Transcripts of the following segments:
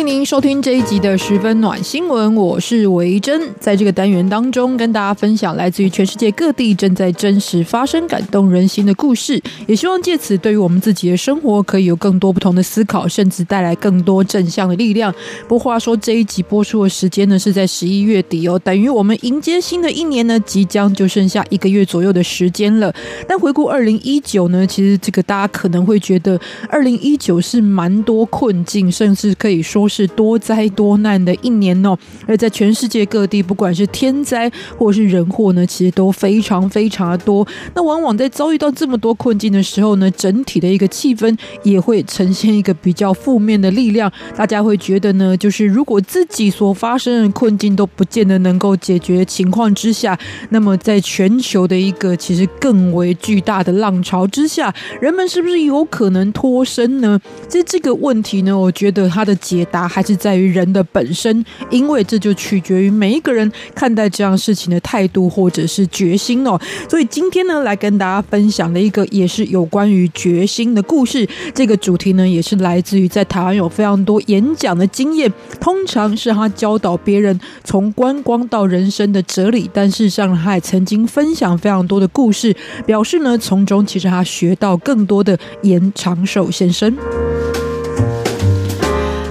欢迎收听这一集的十分暖新闻，我是维珍，在这个单元当中跟大家分享来自于全世界各地正在真实发生、感动人心的故事，也希望借此对于我们自己的生活可以有更多不同的思考，甚至带来更多正向的力量。不过话说这一集播出的时间呢是在十一月底哦，等于我们迎接新的一年呢即将就剩下一个月左右的时间了。但回顾二零一九呢，其实这个大家可能会觉得二零一九是蛮多困境，甚至可以说。是多灾多难的一年哦，而在全世界各地，不管是天灾或是人祸呢，其实都非常非常的多。那往往在遭遇到这么多困境的时候呢，整体的一个气氛也会呈现一个比较负面的力量。大家会觉得呢，就是如果自己所发生的困境都不见得能够解决情况之下，那么在全球的一个其实更为巨大的浪潮之下，人们是不是有可能脱身呢？这这个问题呢，我觉得它的解答还是在于人的本身，因为这就取决于每一个人看待这样事情的态度或者是决心哦。所以今天呢，来跟大家分享的一个也是有关于决心的故事。这个主题呢，也是来自于在台湾有非常多演讲的经验，通常是他教导别人从观光到人生的哲理，但事实上他也曾经分享非常多的故事，表示呢，从中其实他学到更多的延长寿先生。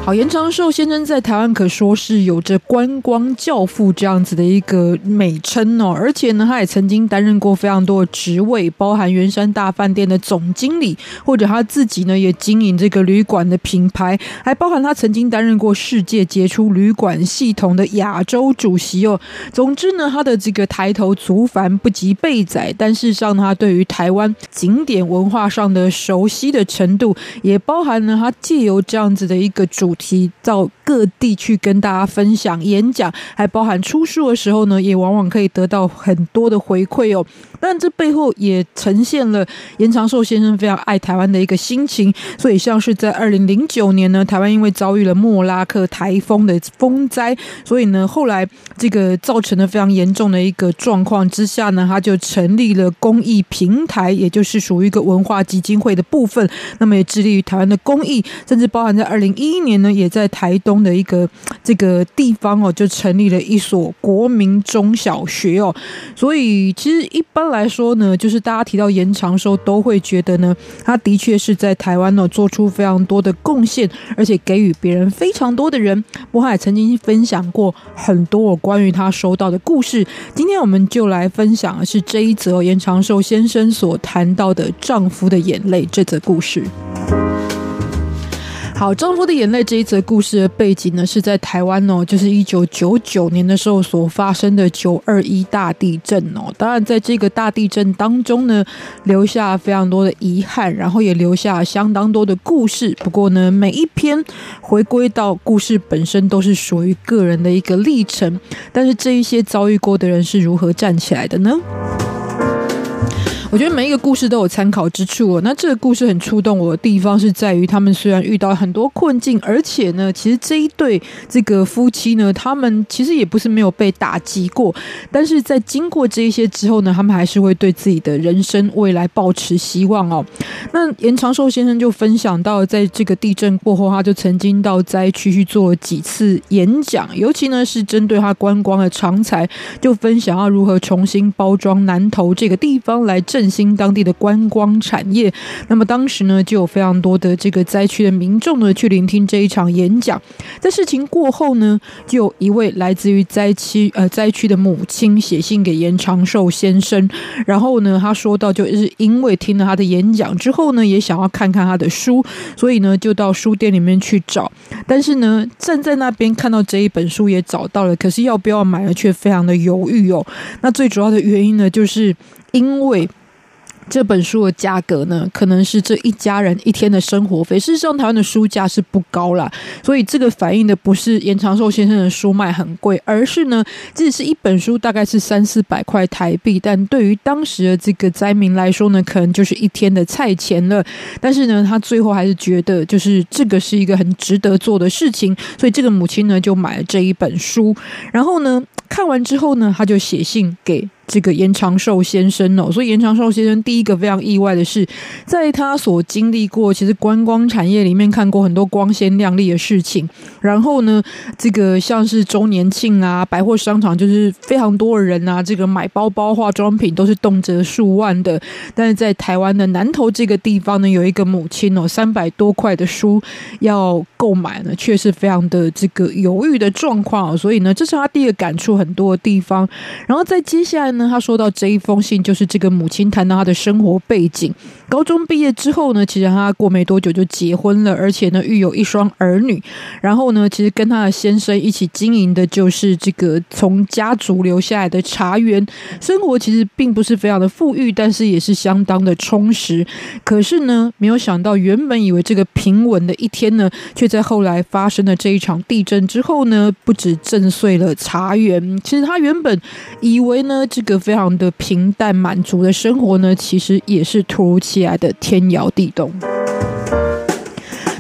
好，严长寿先生在台湾可说是有着“观光教父”这样子的一个美称哦，而且呢，他也曾经担任过非常多的职位，包含圆山大饭店的总经理，或者他自己呢也经营这个旅馆的品牌，还包含他曾经担任过世界杰出旅馆系统的亚洲主席哦。总之呢，他的这个抬头足繁不及备载，但事实上他对于台湾景点文化上的熟悉的程度，也包含了他借由这样子的一个主。提到各地去跟大家分享演讲，还包含出书的时候呢，也往往可以得到很多的回馈哦。但这背后也呈现了严长寿先生非常爱台湾的一个心情。所以像是在二零零九年呢，台湾因为遭遇了莫拉克台风的风灾，所以呢后来这个造成了非常严重的一个状况之下呢，他就成立了公益平台，也就是属于一个文化基金会的部分。那么也致力于台湾的公益，甚至包含在二零一一年呢。也在台东的一个这个地方哦，就成立了一所国民中小学哦。所以其实一般来说呢，就是大家提到延长寿，都会觉得呢，他的确是在台湾呢做出非常多的贡献，而且给予别人非常多的人。我还曾经分享过很多关于他收到的故事。今天我们就来分享的是这一则延长寿先生所谈到的丈夫的眼泪这则故事。好，丈夫的眼泪这一则故事的背景呢，是在台湾哦，就是一九九九年的时候所发生的九二一大地震哦。当然，在这个大地震当中呢，留下非常多的遗憾，然后也留下相当多的故事。不过呢，每一篇回归到故事本身，都是属于个人的一个历程。但是，这一些遭遇过的人是如何站起来的呢？我觉得每一个故事都有参考之处哦。那这个故事很触动我的地方是在于，他们虽然遇到很多困境，而且呢，其实这一对这个夫妻呢，他们其实也不是没有被打击过，但是在经过这一些之后呢，他们还是会对自己的人生未来抱持希望哦。那严长寿先生就分享到，在这个地震过后，他就曾经到灾区去做几次演讲，尤其呢是针对他观光的长才，就分享要如何重新包装南投这个地方来振振兴当地的观光产业。那么当时呢，就有非常多的这个灾区的民众呢，去聆听这一场演讲。在事情过后呢，就有一位来自于灾区呃灾区的母亲写信给严长寿先生，然后呢，他说到，就是因为听了他的演讲之后呢，也想要看看他的书，所以呢，就到书店里面去找。但是呢，站在那边看到这一本书也找到了，可是要不要买呢，却非常的犹豫哦。那最主要的原因呢，就是因为。这本书的价格呢，可能是这一家人一天的生活费。事实上，台湾的书价是不高啦，所以这个反映的不是严长寿先生的书卖很贵，而是呢，这是一本书大概是三四百块台币，但对于当时的这个灾民来说呢，可能就是一天的菜钱了。但是呢，他最后还是觉得，就是这个是一个很值得做的事情，所以这个母亲呢，就买了这一本书，然后呢，看完之后呢，他就写信给。这个严长寿先生哦，所以严长寿先生第一个非常意外的是，在他所经历过其实观光产业里面看过很多光鲜亮丽的事情，然后呢，这个像是周年庆啊，百货商场就是非常多的人啊，这个买包包、化妆品都是动辄数万的，但是在台湾的南投这个地方呢，有一个母亲哦，三百多块的书要购买呢，却是非常的这个犹豫的状况，所以呢，这是他第一个感触很多的地方，然后在接下来。那他说到这一封信，就是这个母亲谈到他的生活背景。高中毕业之后呢，其实他过没多久就结婚了，而且呢育有一双儿女。然后呢，其实跟他的先生一起经营的就是这个从家族留下来的茶园。生活其实并不是非常的富裕，但是也是相当的充实。可是呢，没有想到原本以为这个平稳的一天呢，却在后来发生了这一场地震之后呢，不止震碎了茶园。其实他原本以为呢，这个。一个非常的平淡满足的生活呢，其实也是突如其来的天摇地动。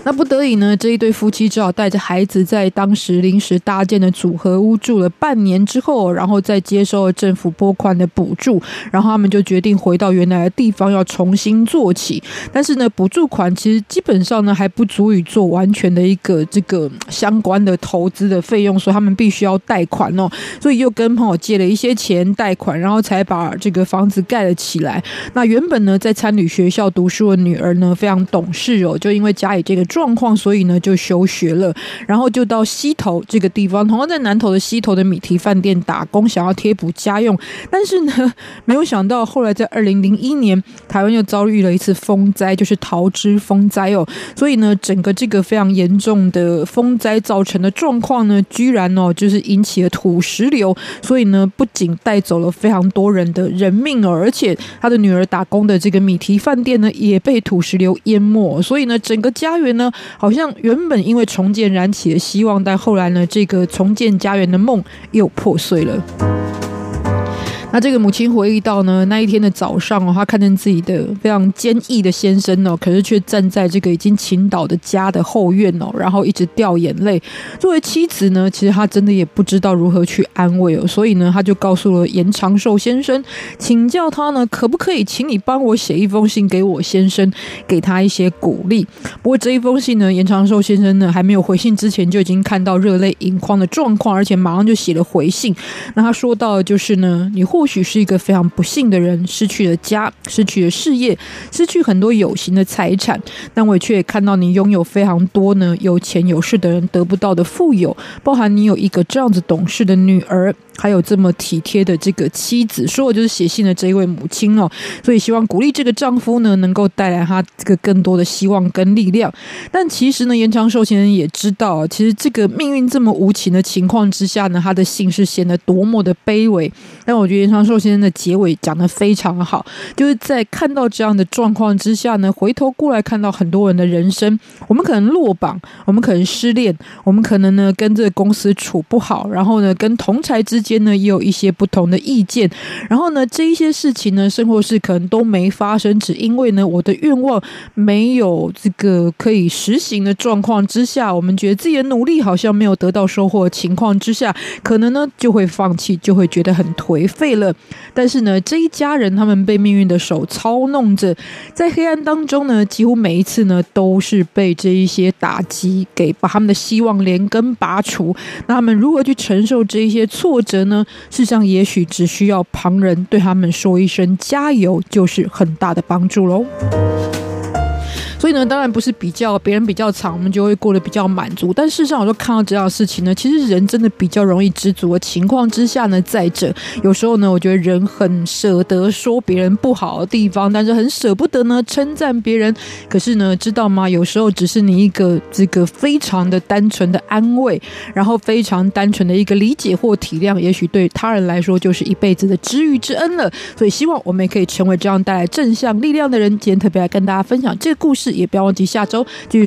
那不得已呢，这一对夫妻只好带着孩子在当时临时搭建的组合屋住了半年之后，然后再接受了政府拨款的补助，然后他们就决定回到原来的地方，要重新做起。但是呢，补助款其实基本上呢还不足以做完全的一个这个相关的投资的费用，所以他们必须要贷款哦。所以又跟朋友借了一些钱贷款，然后才把这个房子盖了起来。那原本呢在参旅学校读书的女儿呢非常懂事哦，就因为家里这个状况，所以呢就休学了，然后就到西头这个地方，同样在南头的西头的米提饭店打工，想要贴补家用。但是呢，没有想到后来在二零零一年，台湾又遭遇了一次风灾，就是桃枝风灾哦。所以呢，整个这个非常严重的风灾造成的状况呢，居然哦就是引起了土石流，所以呢，不仅带走了非常多人的人命，而且他的女儿打工的这个米提饭店呢，也被土石流淹没。所以呢，整个家园呢。好像原本因为重建燃起了希望，但后来呢，这个重建家园的梦又破碎了。那这个母亲回忆到呢，那一天的早上哦，她看见自己的非常坚毅的先生哦，可是却站在这个已经倾倒的家的后院哦，然后一直掉眼泪。作为妻子呢，其实她真的也不知道如何去安慰哦，所以呢，她就告诉了严长寿先生，请教他呢，可不可以请你帮我写一封信给我先生，给他一些鼓励。不过这一封信呢，严长寿先生呢还没有回信之前，就已经看到热泪盈眶的状况，而且马上就写了回信。那他说到就是呢，你或或许是一个非常不幸的人，失去了家，失去了事业，失去很多有形的财产，但我却也看到你拥有非常多呢有钱有势的人得不到的富有，包含你有一个这样子懂事的女儿。还有这么体贴的这个妻子，说我就是写信的这一位母亲哦，所以希望鼓励这个丈夫呢，能够带来他这个更多的希望跟力量。但其实呢，延长寿先生也知道，其实这个命运这么无情的情况之下呢，他的信是显得多么的卑微。但我觉得严长寿先生的结尾讲的非常好，就是在看到这样的状况之下呢，回头过来看到很多人的人生，我们可能落榜，我们可能失恋，我们可能呢跟这个公司处不好，然后呢跟同才之间。呢也有一些不同的意见，然后呢这一些事情呢，生活是可能都没发生，只因为呢我的愿望没有这个可以实行的状况之下，我们觉得自己的努力好像没有得到收获的情况之下，可能呢就会放弃，就会觉得很颓废了。但是呢这一家人他们被命运的手操弄着，在黑暗当中呢，几乎每一次呢都是被这一些打击给把他们的希望连根拔除。那他们如何去承受这一些挫折呢？事实上，也许只需要旁人对他们说一声加油，就是很大的帮助喽。所以呢，当然不是比较别人比较长，我们就会过得比较满足。但事实上，我说看到这样的事情呢，其实人真的比较容易知足的情况之下呢，再者有时候呢，我觉得人很舍得说别人不好的地方，但是很舍不得呢称赞别人。可是呢，知道吗？有时候只是你一个这个非常的单纯的安慰，然后非常单纯的一个理解或体谅，也许对他人来说就是一辈子的知遇之恩了。所以希望我们也可以成为这样带来正向力量的人。今天特别来跟大家分享这个故事也不要忘记下周继续